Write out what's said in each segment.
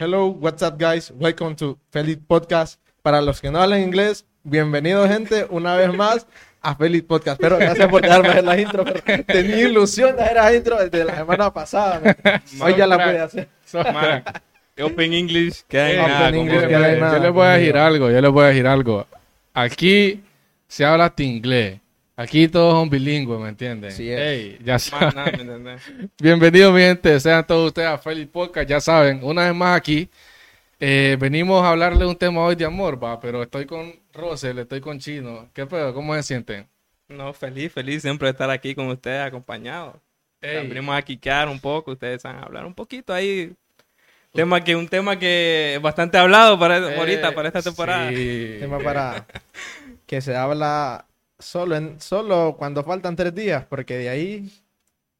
Hello, what's up, guys? Welcome to Feliz Podcast. Para los que no hablan inglés, bienvenido, gente, una vez más a Feliz Podcast. Pero gracias por dejarme hacer la intro. pero tenía ilusión de hacer la intro desde la semana pasada. man. Hoy ya la pude hacer. Man, Open English, que hay Open nada. English, que- hay nada, yo les voy a decir algo, yo les voy a decir algo. Aquí se habla hasta inglés. Aquí todos son bilingües, ¿me entienden? Sí es. Ya Más saben. nada, ¿me entendés? Bienvenidos, mi gente. Sean todos ustedes a Feliz Podcast. Ya saben, una vez más aquí. eh, venimos a hablarle un tema hoy de amor, va. Pero estoy con Rosel, estoy con Chino. ¿Qué pedo? ¿Cómo se sienten? No, feliz, feliz siempre de estar aquí con ustedes acompañados. Venimos a quicar un poco, ustedes van a hablar un poquito ahí. Tema que, un tema que es bastante hablado para eh, ahorita, para esta temporada. sí. Tema para que se habla solo, en, solo cuando faltan tres días, porque de ahí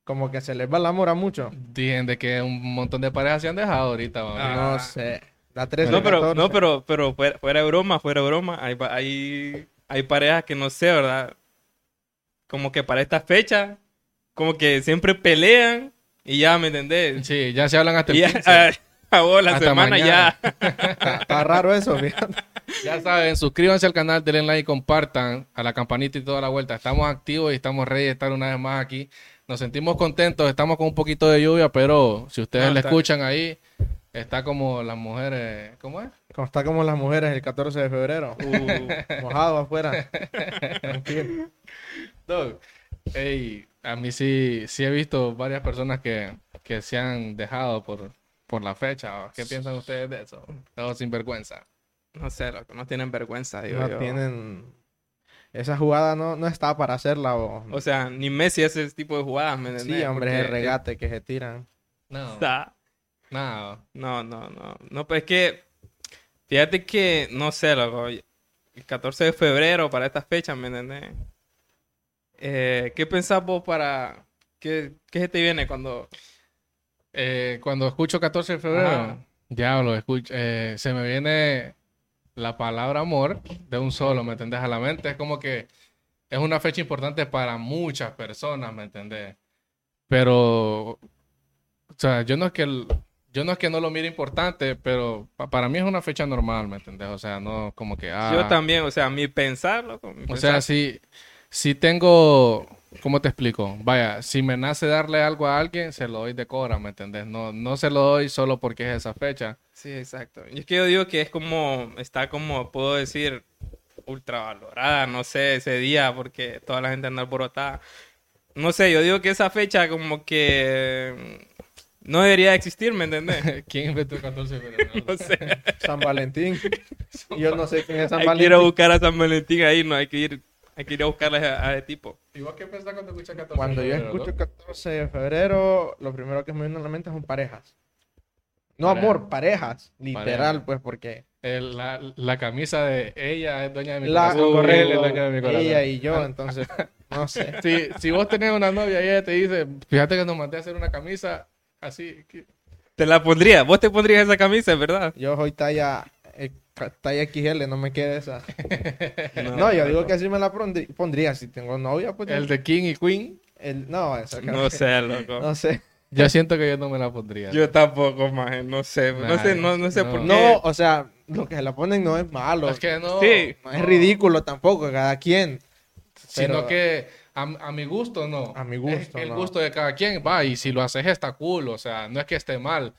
como que se les va el amor a mucho. Dicen de que un montón de parejas se han dejado ahorita. Ah. No sé. La 13, No, pero, 14. no, pero, pero fuera, fuera de broma, fuera de broma, hay, hay, hay parejas que no sé, ¿verdad? Como que para esta fecha, como que siempre pelean y ya, ¿me entendés? Sí, ya se hablan hasta el Y ya, 15. acabó la Hasta semana mañana. ya. Está, está raro eso, fíjate. Ya saben, suscríbanse al canal, denle like, compartan a la campanita y toda la vuelta. Estamos activos y estamos ready de estar una vez más aquí. Nos sentimos contentos, estamos con un poquito de lluvia, pero si ustedes No, le está- escuchan ahí, está como las mujeres, ¿cómo es? Como está como las mujeres el 14 de febrero. Uh, Mojado afuera. Tranquilo. Dog, ey, a mí sí, sí he visto varias personas que, que se han dejado por, por la fecha. ¿Qué piensan ustedes de eso? Todos sin vergüenza. No sé, loco, no tienen vergüenza, digo No yo. tienen... Esa jugada no, no está para hacerla. O... O sea, ni Messi hace ese tipo de jugadas, ¿me entendés? sí, hombre, Porque- es el regate que se tiran. No, Está- no. No, no, no. No, pues es que, fíjate que, no sé, loco, el 14 de febrero para estas fechas, ¿me entendés? Eh, ¿Qué pensás vos para... ¿Qué, qué se te viene cuando... Eh, cuando escucho 14 de febrero, Ajá. diablo, escucho, eh, se me viene la palabra amor de un solo, ¿me entendés? A la mente es como que es una fecha importante para muchas personas, ¿me entendés? Pero, o sea, yo no es que el- yo no es que no lo mire importante, pero pa- para mí es una fecha normal, ¿me entendés? O sea, no como que ah, Yo también, o sea, mi pensar, loco, mi o sea, pensar- si, si tengo, ¿cómo te explico? Vaya, si me nace darle algo a alguien, se lo doy de cobra, ¿me entendés? No, no se lo doy solo porque es esa fecha. Sí, exacto. Y es que yo digo que es como, está como, puedo decir, ultravalorada, no sé, ese día, porque toda la gente anda alborotada. No sé, yo digo que esa fecha como que no debería existir, ¿me entendés? ¿Quién inventó el 14 de febrero? No sé. San Valentín. Yo no sé quién es San Hay que ir a Valentín. buscar a San Valentín ahí, no hay que ir, hay que ir a buscarle a, a ese tipo. ¿Y vos qué pensás cuando escuchas 14 Cuando de yo escucho 14 de febrero, lo primero que me viene a la mente son parejas. No Pareja. amor, parejas. Literal, Pareja. pues, porque El- la, la camisa de ella es dueña de mi la corazón. correcto, él es dueño de mi corazón. ella y yo, entonces, no sé. Si, si vos tenés una novia y ella te dice, fíjate que nos mandé a hacer una camisa así. que- Te la pondría, vos te pondrías esa camisa, ¿verdad? Yo soy talla, eh, talla XL, no me quede esa. No, yo digo que así me la pondrí- pondría. Si tengo novia, pues. El de King y Queen, el- no, esa No sé, loco. No sé. yo siento que yo no me la pondría. Yo tampoco, más, no sé, no sé, no, no sé No. por qué. No, o sea, lo que se la ponen no es malo. Es que no. Sí. no es ridículo tampoco, cada quien. Sino que a, a mi gusto no. A mi gusto, el no. gusto de cada quien va y si lo haces está cool, o sea, no es que esté mal.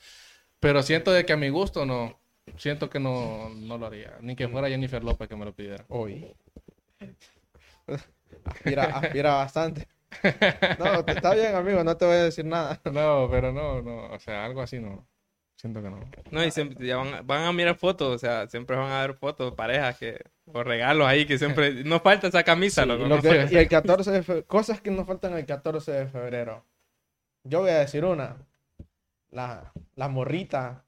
Pero siento de que a mi gusto no. Siento que no, no lo haría. Ni que fuera Jennifer López que me lo pidiera. Hoy. Aspira, aspira bastante. No, te- está bien, amigo, no te voy a decir nada. No, pero no, no. O sea, algo así no. Siento que no. No, y siempre ya van, van a mirar fotos, o sea, siempre van a ver fotos, parejas que, o regalos ahí que siempre, no falta esa camisa, loco, Lo no que- sé. y el 14 de febrero, cosas que nos faltan el 14 de febrero. Yo voy a decir una. La, la morrita,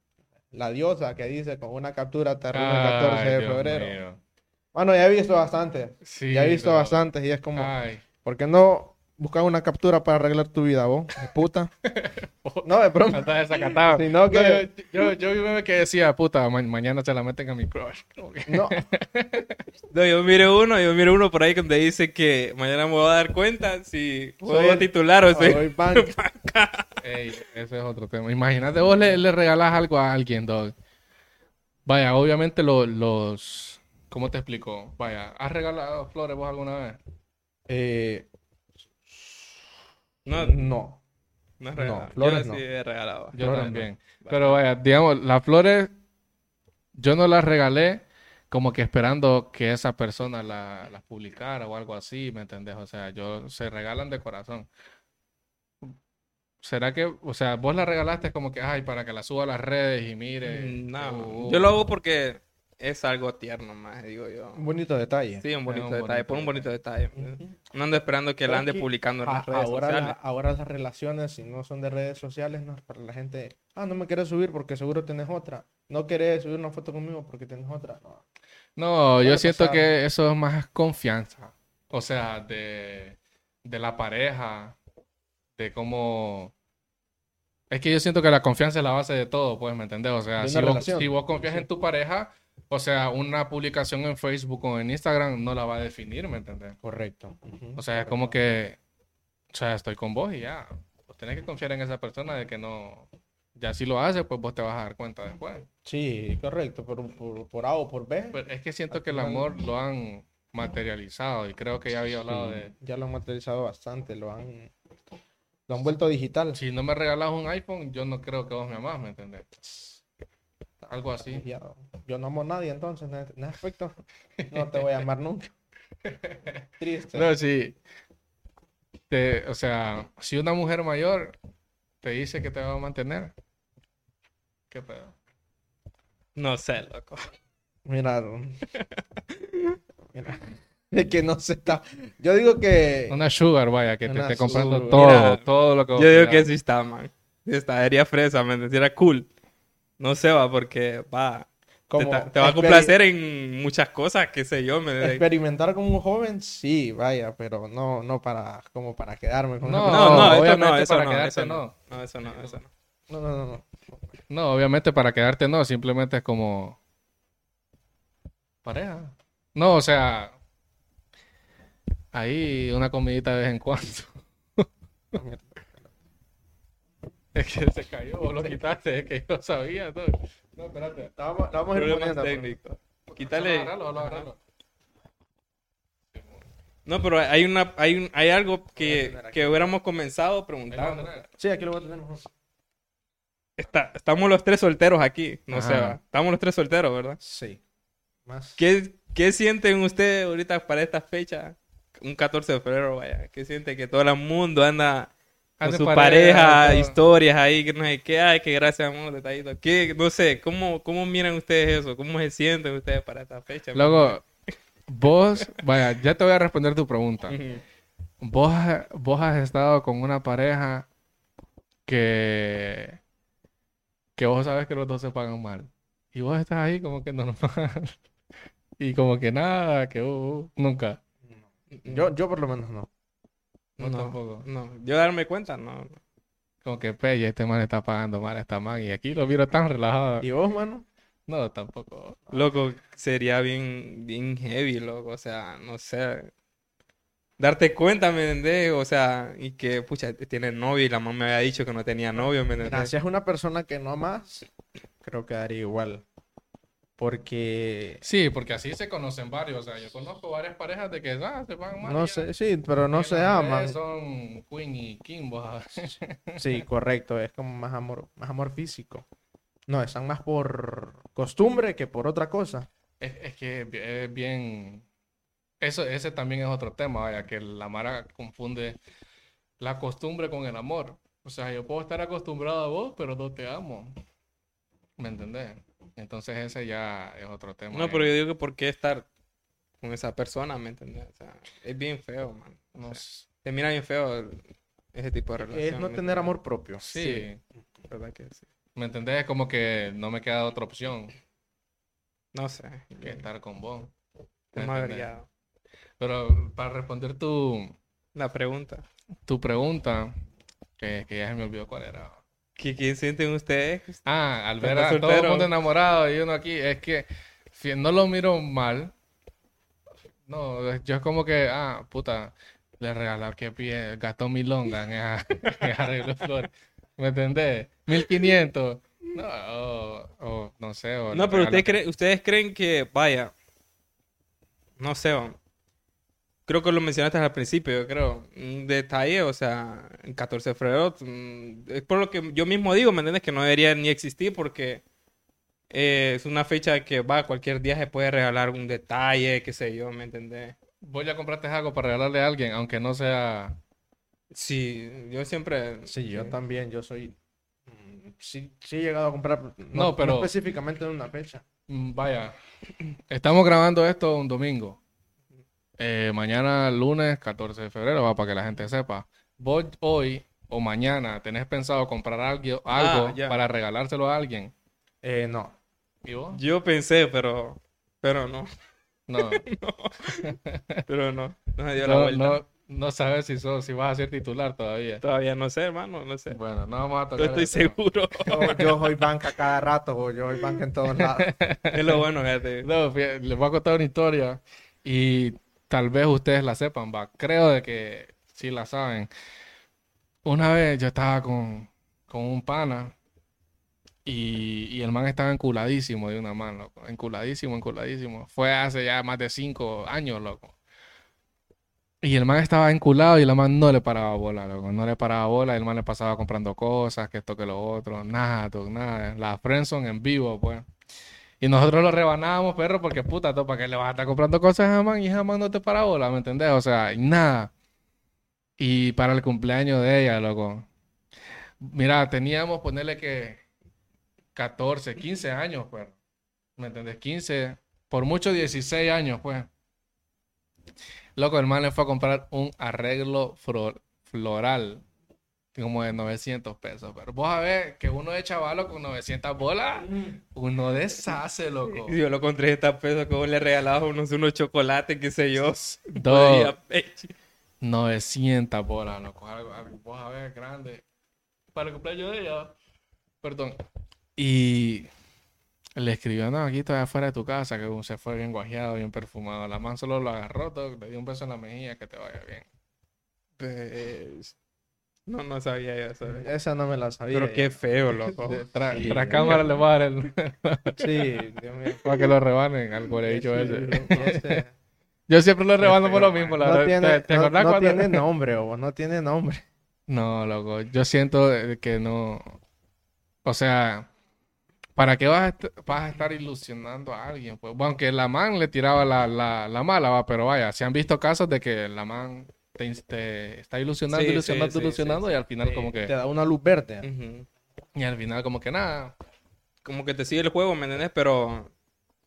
la diosa que dice con una captura te arruina el 14 de Dios febrero. mío. Bueno, ya he visto bastante. Sí, ya he visto pero- bastantes y es como, Ay. ¿por qué no buscar una captura para arreglar tu vida, vos? Puta. No, de broma. Estás desacatado. Sino que- No, yo, yo, yo vi un meme que decía, puta, ma- mañana se la meten a mi crush. No, No, yo miré uno, yo miré uno por ahí donde dice que mañana me voy a dar cuenta si Soy el- titular o si... soy banca. Ey, ese es otro tema. Imagínate, vos le, le regalás algo a alguien, dog. Vaya, obviamente lo- los... ¿Cómo te explico? Vaya, ¿has regalado flores vos alguna vez? Eh, No, no. no es no, flores Yo no. sí he regalado. Yo Flores también. Pero vaya, digamos, las flores yo no las regalé como que esperando que esa persona la- las publicara o algo así, ¿me entendés? O sea, yo se regalan de corazón. ¿Será que, o sea, vos la regalaste como que, ay, para que la suba a las redes y mire? Mm, No, uh, yo lo hago porque es algo tierno más, digo yo. Un bonito detalle. Sí, un bonito un detalle, bonito por un bonito detalle. No ando esperando que la ande Aquí, publicando en a- las redes ahora, sociales. la- ahora las relaciones, si no son de redes sociales, no, para la gente, ah, no me quieres subir porque seguro tenés otra. No querés subir una foto conmigo porque tenés otra. No. No, yo siento pasar. que eso es más confianza. O sea, de, de la pareja, de cómo... Es que yo siento que la confianza es la base de todo, pues, ¿me entendés? O sea, vos, si vos confías en tu pareja, o sea, una publicación en Facebook o en Instagram no la va a definir, ¿me entendés? Correcto. O sea, es como que, o sea, estoy con vos y ya. Tenés que confiar en esa persona de que no... Ya si lo hace, pues vos te vas a dar cuenta después. Sí, correcto. Por, por, por A o por B. Pero es que siento que el amor lo han materializado y creo que ya había hablado Sí, de... Ya lo han materializado bastante, lo han, lo han vuelto digital. Si no me regalas un iPhone, yo no creo que vos me amás, ¿me entendés? Algo así. Ya, yo no amo a nadie entonces, en ese aspecto. No te voy a amar nunca. Triste. No, sí. Te- o sea, si una mujer mayor te dice que te va a mantener, ¿qué pedo? No sé, loco. Mira, mira, es que no se está. Yo digo que Una sugar, vaya, que te esté comprando sugar. todo, Mira, todo lo que vos Yo digo quieras. que sí está, man. Sí está, sería fresa, ¿me? Sería cool. No sé, va, porque va. Te, como ta- te va a complacer en muchas cosas, qué sé yo. Me, experimentar como un joven, sí, vaya, pero no, no para como para quedarme con No, una no, no, eso no, obviamente eso para no, quedarte eso no. no. No, eso no, eso no. No, no, no, no. No, obviamente para quedarte no, simplemente es como pareja. No, o sea, ahí una comidita de vez en cuando. Es que se cayó, vos lo quitaste, es que yo sabía. No, no espérate. Vamos, vamos a ir poniendo. técnicos. Quítale. Agárralo, agárralo, agárralo. No, pero hay una, hay un, hay algo que, que hubiéramos comenzado lo preguntando. Sí, aquí lo voy a tener. Está, estamos los tres solteros aquí, no sé, va. Estamos los tres solteros, ¿verdad? Sí. Más. ¿Qué, ¿Qué sienten ustedes ahorita para esta fecha? Un 14 de febrero, vaya. ¿Qué siente que todo el mundo anda con su pareja, historias ahí, que no sé qué, ay, que gracias, amor, detallito. ¿Qué, no sé, ¿cómo, ¿cómo miran ustedes eso? ¿Cómo se sienten ustedes para esta fecha? Luego, vos, vaya, ya te voy a responder tu pregunta. Vos, vos has estado con una pareja que, que vos sabes que los dos se pagan mal. Y vos estás ahí como que normal. Y como que nada, que uh, uh, nunca. Yo, yo por lo menos no. No, No, tampoco. no. Yo darme cuenta, no. no. Como que pella, este man está pagando mal a esta man. Y aquí lo miro tan relajado. ¿Y vos, mano? No, tampoco. Loco, sería bien, bien heavy, loco. O sea, no sé. Darte cuenta, ¿me entendés? O sea, y que, pucha, tiene novio y la mamá me había dicho que no tenía novio, ¿me Mira, entendés? si es una persona que no amas, creo que daría igual. Porque Sí, porque así se conocen varios. O sea, yo conozco varias parejas de que ah, se pagan mal. no sé, sí, pero no se aman. Son Queen y sabés. Sí, correcto, es como más amor, más amor físico. No, están más por costumbre que por otra cosa. Es, es que es bien. Eso, ese también es otro tema, vaya, que la Mara confunde la costumbre con el amor. O sea, yo puedo estar acostumbrado a vos, pero no te amo. ¿Me entendés? Entonces ese ya es otro tema. No, pero yo digo que por qué estar con esa persona, ¿me entendés? O sea, es bien feo, man. O sea, te mira bien feo ese tipo de relación. Es no ¿me tener amor propio. sí, ¿Verdad que sí? ¿me entendés? Es como que no me queda otra opción No sé. que estar con vos. ¿me Es más. Pero para responder tu, La pregunta. tu pregunta, que, que ya se me olvidó cuál era. ¿Qué, ¿Qué sienten ustedes? Ah, al ver a todo el mundo enamorado y uno aquí, es que si no lo miro mal. No, yo es como que, ah, puta, le regaló que pie, gastó mil longas en esa- en arreglo de flores. ¿Me entendés? 1500. No, o, o no sé. O No, pero ustedes, creen- ustedes creen que, vaya, no sé. Creo que lo mencionaste al principio, yo creo, un detalle, o sea, el 14 de febrero, mm, es por lo que yo mismo digo, ¿me entiendes? Que no debería ni existir porque eh, es una fecha que va, cualquier día se puede regalar un detalle, qué sé yo, ¿me entendés? Vos ya compraste algo para regalarle a alguien, aunque no sea... Sí, yo siempre... Sí, yo también, yo soy... mm, Sí, sí he llegado a comprar, no, No, pero- no específicamente en una fecha. Mm, Vaya, estamos grabando esto un domingo. Eh, mañana, lunes 14 de febrero, va para que la gente sepa. Vos hoy o mañana tenés pensado comprar algo, algo Ah, ya. para regalárselo a alguien. Eh, no. ¿Y vos? Yo pensé, pero... Pero no, No, pero no, no me dio la no, vuelta. no, no sabes si, sos, si vas a ser titular todavía. Todavía no sé, hermano, no sé. Bueno, no vamos a No tocar estoy ese tema. seguro. Yo, yo soy banca cada rato, o yo soy banca en todos lados. es lo bueno, fíjate. No, fíjate, les voy a contar una historia y tal vez ustedes la sepan, va. Creo de que sí la saben. Una vez yo estaba con, con un pana y, y el man estaba enculadísimo de una mano, loco. Enculadísimo, enculadísimo. Fue hace ya más de cinco años, loco. Y el man estaba enculado y la man no le paraba bola, loco. No le paraba bola el man le pasaba comprando cosas, que esto, que lo otro. Nada, tú, nada. La friendzone en vivo, pues. Y nosotros lo rebanábamos, perro, porque puta, ¿para qué le vas a estar comprando cosas a man y jamás no te para bola, ¿me entendés? O sea, y nada. Y para el cumpleaños de ella, loco. Mira, teníamos, ponerle que 14, 15 años, pues. ¿Me entendés? 15, por mucho 16 años, pues. Loco, el man le fue a comprar un arreglo floral como de 900 pesos. Pero vos a ver que uno de chavalo con 900 bolas, uno deshace, loco. Yo lo con 30 pesos, como le regalaba unos, unos chocolates, qué sé yo. Dos. Podía pecho. 900 bolas, loco. Vos a ver, grande. Para el cumpleaños de ella. Perdón. Y le escribió, no, aquí estoy afuera de tu casa, que se fue bien guajeado, bien perfumado. La man solo lo agarró, toc, le dio un beso en la mejilla, que te vaya bien. Pues, No, no sabía yo eso. Esa no me la sabía. Pero qué feo, loco. Tras Sí. cámara le voy a dar el... Sí, Dios mío. para que lo rebanen al goleillo ese. Ese- Yo siempre lo rebano por lo mismo, la no verdad. tiene, ¿Te, te no- acordás no cuando- tiene nombre, o no tiene nombre. No, loco, yo siento que no. O sea, ¿para qué vas a, est- vas a estar ilusionando a alguien? Pues, bueno, aunque la man le tiraba la, la, la mala, va, pero vaya, se han visto casos de que la man te, te está ilusionando, Sí, sí, ilusionando, sí, sí, ilusionando, y al final, Sí, como Te que. da una luz verde. Y al final, como que nada. Como que te sigue el juego, ¿me entiendes? Pero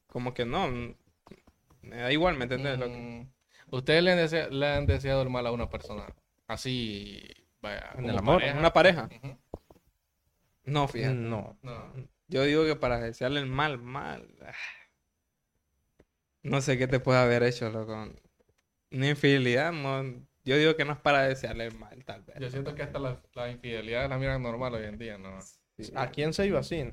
como que no. Me da igual, ¿me? Mm, ¿Ustedes le han, desea- le han deseado el mal a una persona? Así, vaya, En el amor, pareja. ¿Una pareja? No, fíjate. No. No. Yo digo que para desearle el mal, mal. ah. No sé qué te puede haber hecho, loco. Una infidelidad, no. Yo digo que no es para desearle el mal, tal vez. Yo siento que hasta la, la infidelidad la miran normal hoy en día, ¿no? ¿A quién se iba así?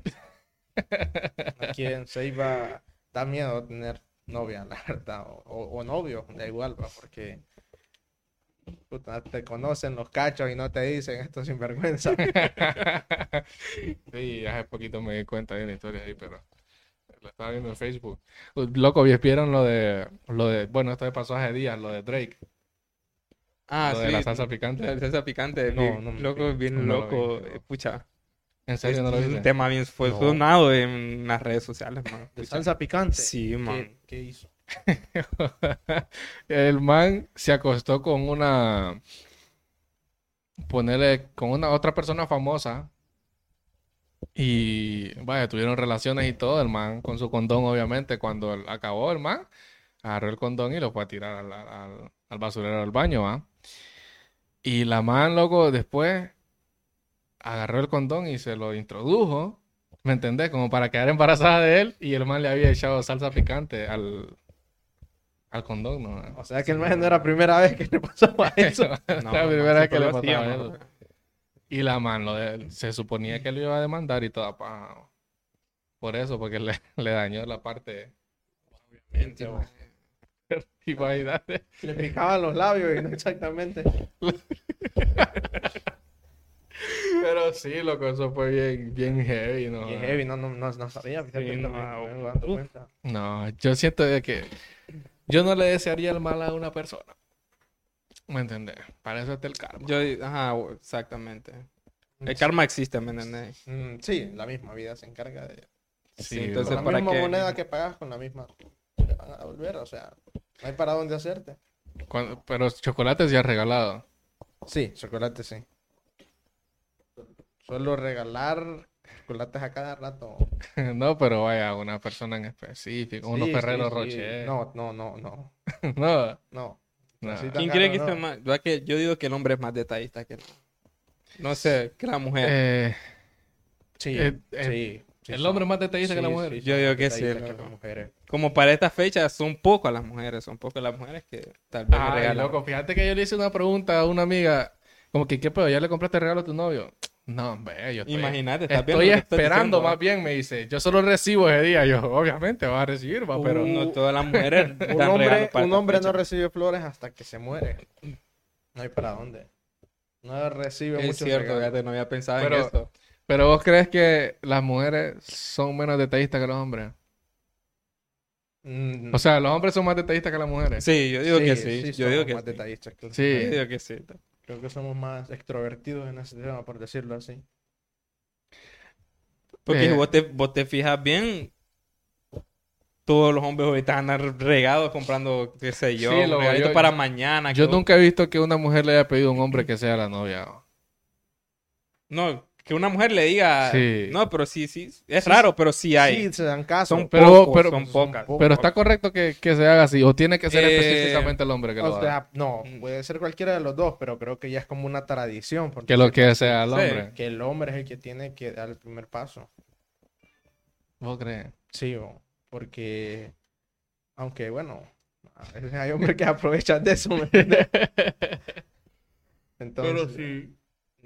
¿A quién se iba? Da miedo tener novia, la verdad. O, o- o novio, da igual, va, porque puta, te conocen los cachos y no te dicen esto sin vergüenza. Sí, hace poquito me di cuenta de una historia ahí, pero la estaba viendo en Facebook. Loco, ¿vieron lo de, lo de, bueno, esto me pasó hace días, lo de Drake, Ah, lo sí. de la salsa picante? La salsa picante. No, bien no me loco, bien No lo loco. vi, no. eh, Pucha. ¿En serio no lo es un viste? tema bien fue No. sonado en las redes sociales, man. De salsa picante. Sí, ¿Qué, man. qué hizo? El man se acostó con una, ponerle, con una otra persona famosa y, vaya, tuvieron relaciones y todo, el man con su condón, obviamente, cuando acabó el man, agarró el condón y lo fue a tirar al, al- al basurero del baño, ¿va? Y la man, loco, después agarró el condón y se lo introdujo, ¿me entendés? Como para quedar embarazada de él y el man le había echado salsa picante al, al condón, ¿no? O sea que el man no era la primera vez que le pasaba eso. No, la primera vez que le lo hacía, pasaba man. eso. Y la man, lo de- se suponía que lo iba a demandar y toda paja. Por eso, porque le, le dañó la parte íntima. Imagínate. Le picaban los labios y no exactamente. Pero sí, loco, eso fue bien, bien heavy, ¿no? Es heavy, no, no, no, no sabía, Sí, no, me. No, yo siento de que yo no le desearía el mal a una persona. ¿Me entiendes? Para eso está el karma. Yo, ajá, exactamente. El karma existe, ¿me entendés? Mm, sí, la misma vida se encarga de... Sí, entonces, Con la ¿para misma qué? moneda que pagas, con la misma te van a devolver, o sea, no hay para dónde hacerte. Cuando- pero chocolate sí has regalado. Sí, chocolate sí. Suelo regalar chocolates a cada rato. no, pero vaya, una persona en específico, unos Sí, Ferrero sí, sí. Rocher. No, no, no, no, no. no. ¿Quién cree que no. sea más? Yo, que- yo digo que el hombre es más detallista que la... No sé, que la mujer. Eh, Sí, Eh, eh, sí, el hombre es más detallista que la mujer. sí, Yo digo que sí, loco. las mujeres. Como para estas fechas son pocas las mujeres, son pocas las mujeres que tal vez me Ay, regalan. loco, fíjate que yo le hice una pregunta a una amiga, como que, ¿qué pedo? ¿Ya le compraste regalo a tu novio? No, hombre, yo estoy, Imagínate, estás estoy esperando más bien, me dice. Yo solo recibo ese día. Yo, obviamente, vas a recibir, va, pero... Uh, No todas las mujeres Un dan hombre, un hombre no recibe flores hasta que se muere. No hay para dónde. No recibe Es muchos cierto, fíjate, no había pensado Pero- en eso. Pero vos crees que las mujeres son menos detallistas que los hombres? Mm, O sea, los hombres son más detallistas que las mujeres. Sí, yo digo que sí. yo somos digo que más sí. detallistas que los Sí. Yo digo que sí. Creo que somos más extrovertidos en ese tema, por decirlo así. Porque Eh. si vos te, vos te fijas bien, todos los hombres ahorita andan regados comprando, qué sé yo, Sí, un lo- regalito yo- para mañana. Yo que- nunca he visto que una mujer le haya pedido a un hombre que sea la novia. No, que una mujer le diga... Sí. No, pero sí, sí. Es Sí, raro, pero sí hay. Sí, se dan caso. Son Pero- pocos, pero- son son pocas. pocos. Pero está correcto que, que se haga así, o tiene que ser Eh, específicamente el hombre que lo haga. no, Mm. puede ser cualquiera de los dos, pero creo que ya es como una tradición. Que lo que sea el Sí. hombre. Que el hombre es el que tiene que dar el primer paso. ¿Vos crees? Sí, o- porque, aunque bueno, hay hombres que aprovechan de eso, ¿me entiendes? Entonces,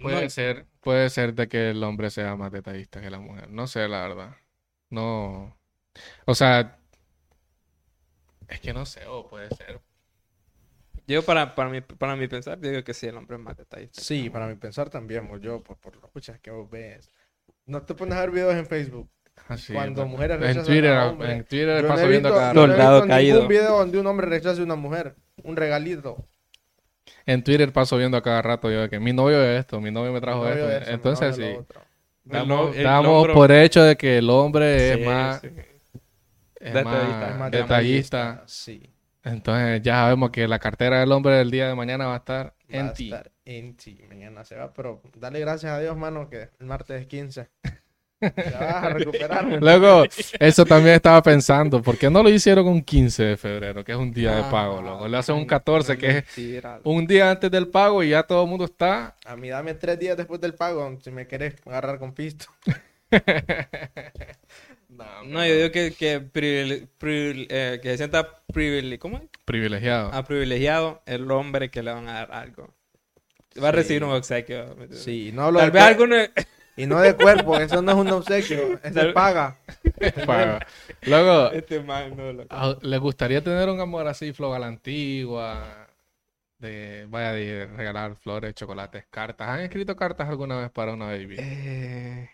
Puede No, ser, puede ser de que el hombre sea más detallista que la mujer. No sé, la verdad. No. O sea, es que no sé, o puede ser. Yo para, para, mi, para mi pensar, digo que sí, el hombre es más detallista. sí, para mi pensar también, pues, yo, por, por las puchas que vos ves. No te pones a ver videos en Facebook. Así, Cuando bueno. mujeres en rechazan Twitter, a hombres. en Twitter Yo paso no he viendo cada no he visto caído. video donde un hombre rechace a una mujer. Un regalito. En Twitter paso viendo a cada rato yo de que mi novio es esto, mi novio me trajo No veo esto. eso, Entonces sí, damos, por hecho de que el hombre Sí, es más, sí. es Detallista, más detallista. Sí. Entonces ya sabemos que la cartera del hombre del día de mañana va a estar Va en a ti. estar en ti. Mañana se va, pero dale gracias a Dios, mano, que el martes es 15. Ya vas a recuperarme. Luego, eso también estaba pensando, ¿por qué no lo hicieron un 15 de febrero, que es un día de pago, loco? Le hacen un 14, que es un día antes del pago y ya todo el mundo está. A mí dame tres días después del pago si me querés agarrar con pisto. No, yo digo que, que, privile- privile- eh, que se sienta privile- ¿cómo es? Privilegiado. Ah, privilegiado el hombre que le van a dar algo. Va a Sí. recibir un obsequio. Sí, no hablo Tal vez no es- Y no de cuerpo, eso no es un obsequio, eso es paga. Paga. Luego, Este man, no, loco. ¿a- ¿les gustaría tener un amor así, flow a la antigua? De, vaya, de regalar flores, chocolates, cartas. ¿Han escrito cartas alguna vez para una baby? Eh,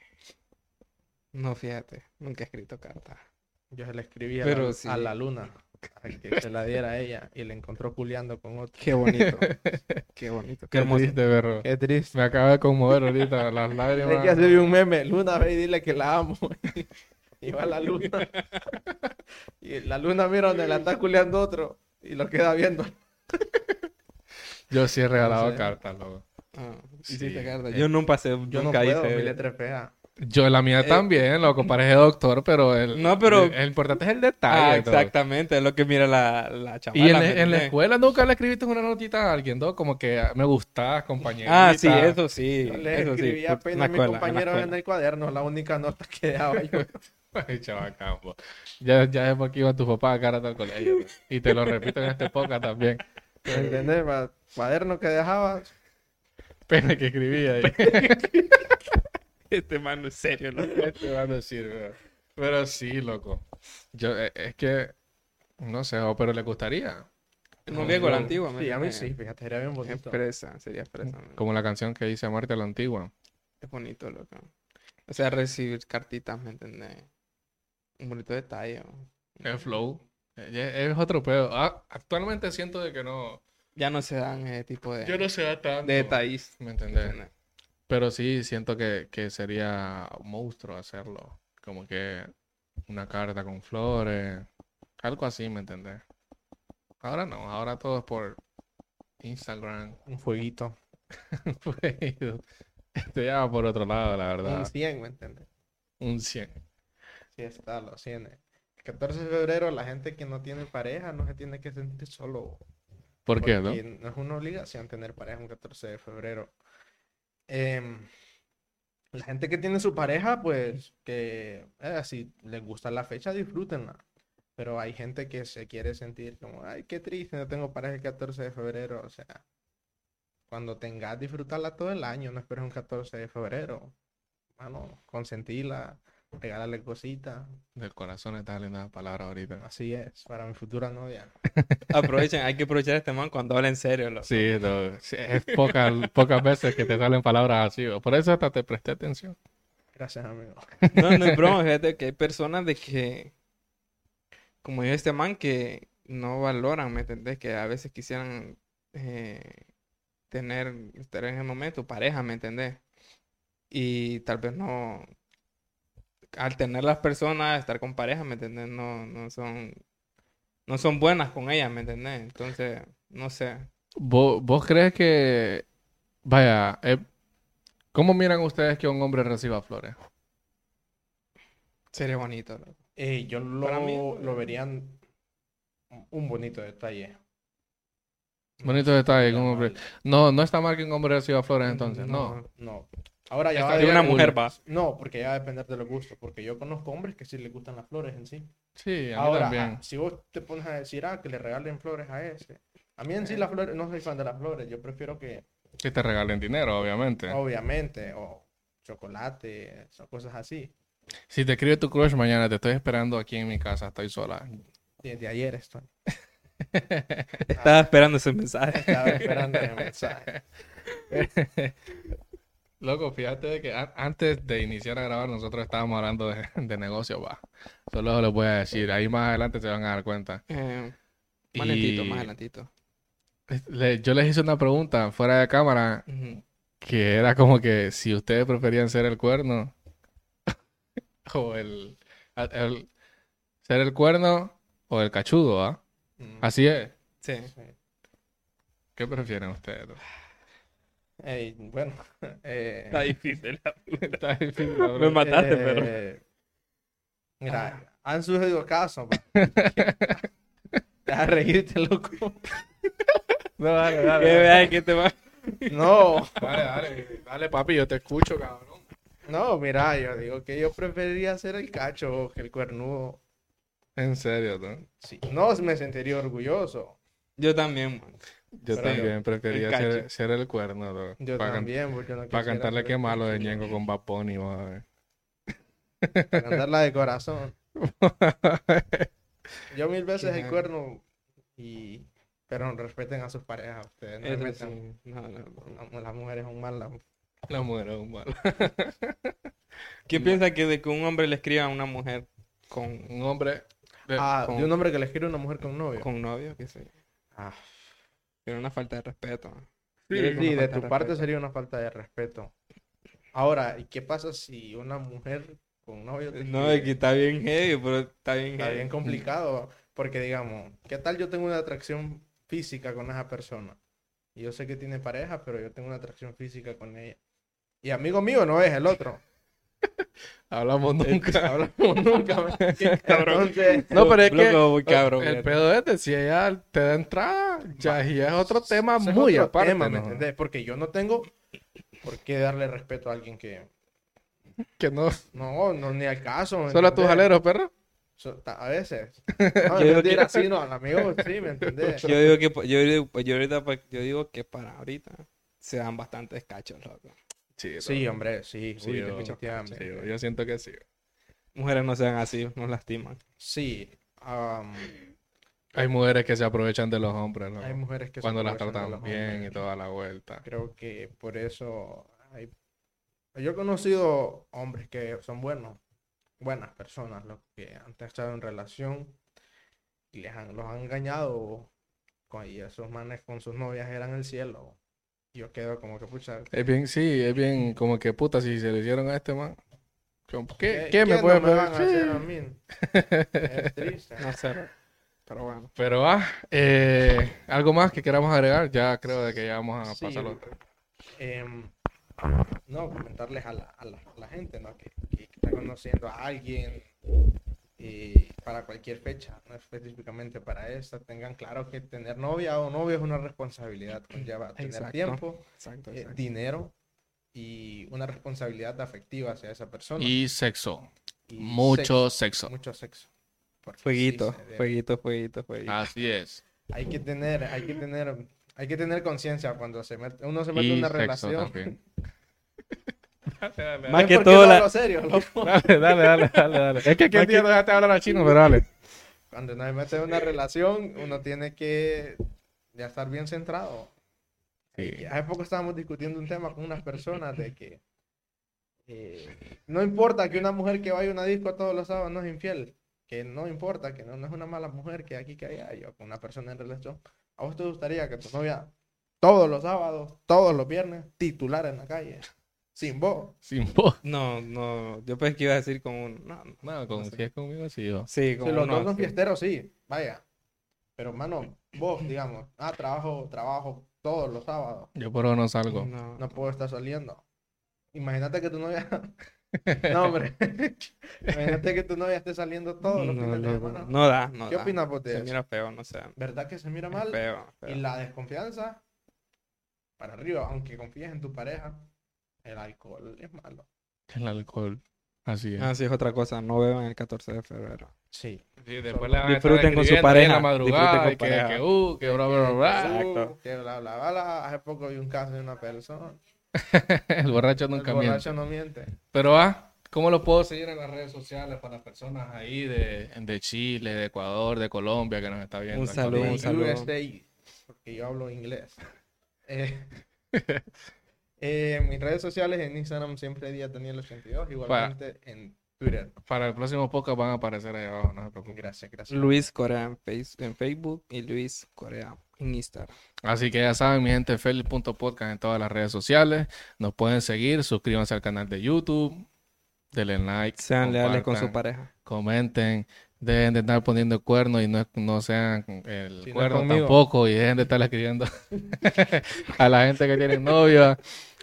no, fíjate. Nunca he escrito carta. Yo se le escribí a, Pero la, sí. a la luna a que se la diera a ella y le encontró culeando con otro. Qué bonito. Qué bonito. Qué Qué hermoso. triste, perro. Qué triste. Me acaba de conmover ahorita las Hay lágrimas. que hacer un meme. Luna, ve y dile que la amo. y va la luna. y la luna mira donde la está culeando otro y lo queda viendo. Yo sí he regalado No sé. cartas, loco. Ah, Sí. hiciste carta. Yo no pasé, Yo no nunca puedo, hice. mi letra es fea. Yo la mía Eh, también, loco, parece doctor, pero el, No, pero- el, el importante es el Ah, detalle. todo. exactamente. Es lo que mira la, la chavala. Y en, la- ¿me en escuela nunca le escribiste una notita a alguien, ¿no? Como que ah, me gustás, compañero. Ah, sí, eso sí. Yo le eso sí. escribí apenas en la a mis en compañeros en, escuela. el cuaderno, la única nota que daba yo. Ay, chabacán, po. Ya, ya es porque iba tu papá a cara al colegio. ¿no? Y te lo repito en este podcast también. ¿Me entendés? Cuaderno que dejaba. Pena que escribía ahí. Este man no es serio, loco. Este va a decir, pero- sí, loco. Yo, eh, es que, no sé, pero le gustaría. Un viejo la antigua. Sí, a mí sí, fíjate, era bien bonito. Expresa, sería expresa. Como la canción que dice Muerte a la Antigua. Es bonito, loco. O sea, recibir cartitas, ¿me entendés? Un bonito detalle. ¿no? El flow. eh, Es otro pedo. Ah, actualmente siento de que no. Ya no se dan ese tipo de, Yo no sé tanto. de detalles. ¿Me ¿me entendés? Pero sí siento que, que sería un monstruo hacerlo. Como que una carta con flores. Algo así, ¿me entendés? Ahora no, ahora todo es por Instagram. Un fueguito. Pues, Esto ya va por otro lado, la verdad. Un 100, ¿me entiendes? Un 100. Sí, está, los 100. El 14 de febrero, la gente que no tiene pareja no se tiene que sentir solo. ¿Por qué, no? porque no es una obligación tener pareja un 14 de febrero. Em, la gente que tiene su pareja, pues, que eh, si les gusta la fecha, disfrútenla. Pero hay gente que se quiere sentir como, ay, qué triste, no tengo pareja el 14 de febrero. O sea, cuando tengas, disfrutarla todo el año, no esperes un 14 de febrero. Bueno, consentirla, regálale cositas. Del corazón está linda palabra ahorita. Así es, para mi futura novia. Aprovechen, hay que aprovechar a este man cuando habla en serio, loco. Sí, es pocas, pocas veces que te salen palabras así. Por eso hasta te presté atención. Gracias, amigo. No, no es broma, fíjate que hay personas de que, como dijo este man, que no valoran, ¿me entendés? Que a veces quisieran eh, tener, estar en el momento, pareja, ¿me entendés? Y tal vez no, al tener las personas, estar con pareja, ¿me entendés? No, no son, no son buenas con ellas, ¿me entendés? Entonces, no sé. ¿Vos, vos crees que, vaya, eh, ¿cómo miran ustedes que un hombre reciba flores? Sería bonito, loco. Eh, yo lo, Para mí, lo verían un bonito detalle. Bonito detalle, un hombre. No, no está mal que un hombre reciba flores entonces, no. No. Ahora ya va a De una mujer va. No, porque ya va a depender de los gustos. Porque yo conozco hombres que sí les gustan las flores en sí. Sí, a mí Ahora, también. ah, si vos te pones a decir, ah, que le regalen flores a ese. A mí en sí las flores, no soy fan de las flores. Yo prefiero que, Que te regalen dinero, obviamente. obviamente, o chocolate, o cosas así. Si te escribe tu crush mañana, te estoy esperando aquí en mi casa, estoy sola. Desde ayer estoy. Estaba esperando ese mensaje. Estaba esperando el mensaje. Loco, fíjate de que an- antes de iniciar a grabar nosotros estábamos hablando de, de negocio, va. Solo les voy a decir, ahí más adelante se van a dar cuenta. Eh, más lentito, Y- más adelantito. Le- yo les hice una pregunta fuera de cámara Ujú. que era como que si ustedes preferían ser el cuerno o el, ser el cuerno o el cachudo, ¿ah? Así es. Sí. ¿Qué prefieren ustedes? Bueno, eh, Está difícil. Está difícil, Me mataste, eh, pero. Mira, han sucedido casos. Deja de reírte, loco. No, dale, Que dale. vea que te va. No, Dale, dale, dale, papi, yo te escucho, cabrón. no, mira, yo digo que yo preferiría ser el cacho que el cuernudo. En serio, ¿no? Sí, no me sentiría orgulloso. Yo también, man. Yo Pero también prefería el ser, ser el cuerno, ¿no? Yo Para también, porque no Para cantarle qué malo de. Ñengo con a ver. Para cantarla de corazón. Yo mil veces el cuerno y... Pero respeten a sus parejas ustedes. No Eso metan- sí. No, no, no. la- Las mujeres son malas. La mujer es un malo. ¿Qué piensa que de que un hombre le escriba a una mujer con, Un hombre. de- Ah, con- de un hombre que le escribe a una mujer con novio. con novio? ¿Qué sé? Ah, Pero una falta de respeto. Sí, de tu parte sería una falta de respeto. Ahora, ¿y qué pasa si una mujer con novio te No, es que está bien heavy, pero está bien Está heavy. bien complicado, porque digamos, ¿qué tal yo tengo una atracción física con esa persona? Y yo sé que tiene pareja, pero yo tengo una atracción física con ella. Y amigo mío no es el otro. Hablamos nunca. Hablamos nunca. Entonces, No, pero es que cabrón, el mira. pedo es de si ella te da entrada, ya y es otro tema es muy otro aparte, tema, ¿me ¿no? entendés? Porque yo no tengo por qué darle respeto a alguien que... Que no. No, no, ni al caso. ¿me Solo a tus aleros, perro. So- a veces. No, Yo digo que- así, no, al amigo sí, ¿me entendés? Yo digo que yo digo, yo ahorita pa- yo digo que para ahorita se dan bastantes cachos, loco. Sí, Sí, hombre, sí, Sí, uy, yo- definitivamente. Sí, yo siento que sí. Mujeres no sean así, nos lastiman. Sí, am, Hay mujeres que se aprovechan de los hombres, ¿no? hay mujeres que se Cuando las de tratan los bien y toda la vuelta. Creo que por eso hay Yo he conocido hombres que son buenos, buenas personas, los que han estado en relación y les han, los han engañado con, y esos manes con sus novias eran el cielo. Yo quedo como que, pucha, Es bien, sí, es bien como que puta si se lo hicieron a este man. ¿Qué, ¿qué, qué me puede no me van a hacer a mí? Es triste. No sé. Pero bueno. Pero ah, eh, algo más que queramos agregar, ya creo de que ya vamos a Sí, pasarlo. em, no, comentarles a la, a la, a la gente, ¿no? Que, que está conociendo a alguien eh, para cualquier fecha, no específicamente para esta, tengan claro que tener novia o novio es una responsabilidad, conlleva tener Exacto. tiempo, Exacto, eh, dinero y una responsabilidad afectiva hacia esa persona. Y sexo, Y mucho sexo, sexo. mucho sexo. Fueguito, sí debe. fueguito, fueguito, fueguito. Así es. Hay que tener, hay que tener, hay que tener conciencia cuando se mete, uno se mete en una sexo relación. también. Más que todo la- serio. Dale, dale, dale, dale, dale. Es que aquí día no dejaste hablar a chino, pero dale. Cuando uno se mete en una relación, uno tiene que ya estar bien centrado. Sí. Y Hace poco estábamos discutiendo un tema con unas personas de que eh, no importa que una mujer que vaya a una disco todos los sábados no es infiel, que no importa, que no, no es una mala mujer que aquí que allá, yo con una persona en relación. ¿A vos te gustaría que tu novia todos los sábados, todos los viernes, titular en la calle, sin voz? Sin voz. No, no, yo pensé que iba a decir con un... No, no. No, con, No sé. si es conmigo, sí. yo. Sí, con Si los dos son fiesteros, sí, vaya. Pero, mano, vos, digamos, ah, trabajo, trabajo todos los sábados. Yo por ahora no salgo. No. no puedo estar saliendo. Imagínate que tu novia. no, hombre. Imagínate que tu novia esté saliendo todos los No, fines de no, semana. no, no da, no ¿Qué da. opinas vos de Se eso? mira feo, no sé. ¿Verdad que se mira mal? Feo, feo. Y la desconfianza para arriba, aunque confíes en tu pareja, el alcohol es malo. El alcohol. Así es. Ah, sí, es otra cosa. No beban el 14 de febrero. Sí. Sí, después le van a estar con su pareja en la madrugada, y Que, que- que, uh, que bla, bla, bla. Exacto. Que bla, bla, bla. Hace poco vi un caso de una persona. El borracho El nunca borracho miente. no miente. Pero ah, ¿cómo lo puedo seguir en las redes sociales para las personas ahí de, de Chile, de Ecuador, de Colombia que nos está viendo? Un saludo, un saludo. Porque yo hablo inglés. Eh, eh, en mis redes sociales, en Instagram, siempre día Daniel 82, igualmente en Twitter. Para el próximo podcast van a aparecer ahí abajo, no se preocupen. Gracias, gracias. Luis Corea en, face- en Facebook y Luis Corea en Instagram. Así que ya saben, mi gente, feliz.podcast en todas las redes sociales. Nos pueden seguir, suscríbanse al canal de YouTube, denle like, Sean leales con su pareja. comenten, dejen de estar poniendo cuernos y no, no sean el Si cuerno tampoco y dejen de estar escribiendo a la gente que tiene novia.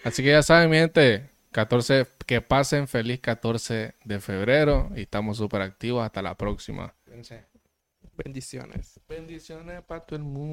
Así que ya saben, mi gente, 14, que pasen feliz 14 de febrero y estamos súper activos. Hasta la próxima. Bendiciones. Bendiciones para todo el mundo.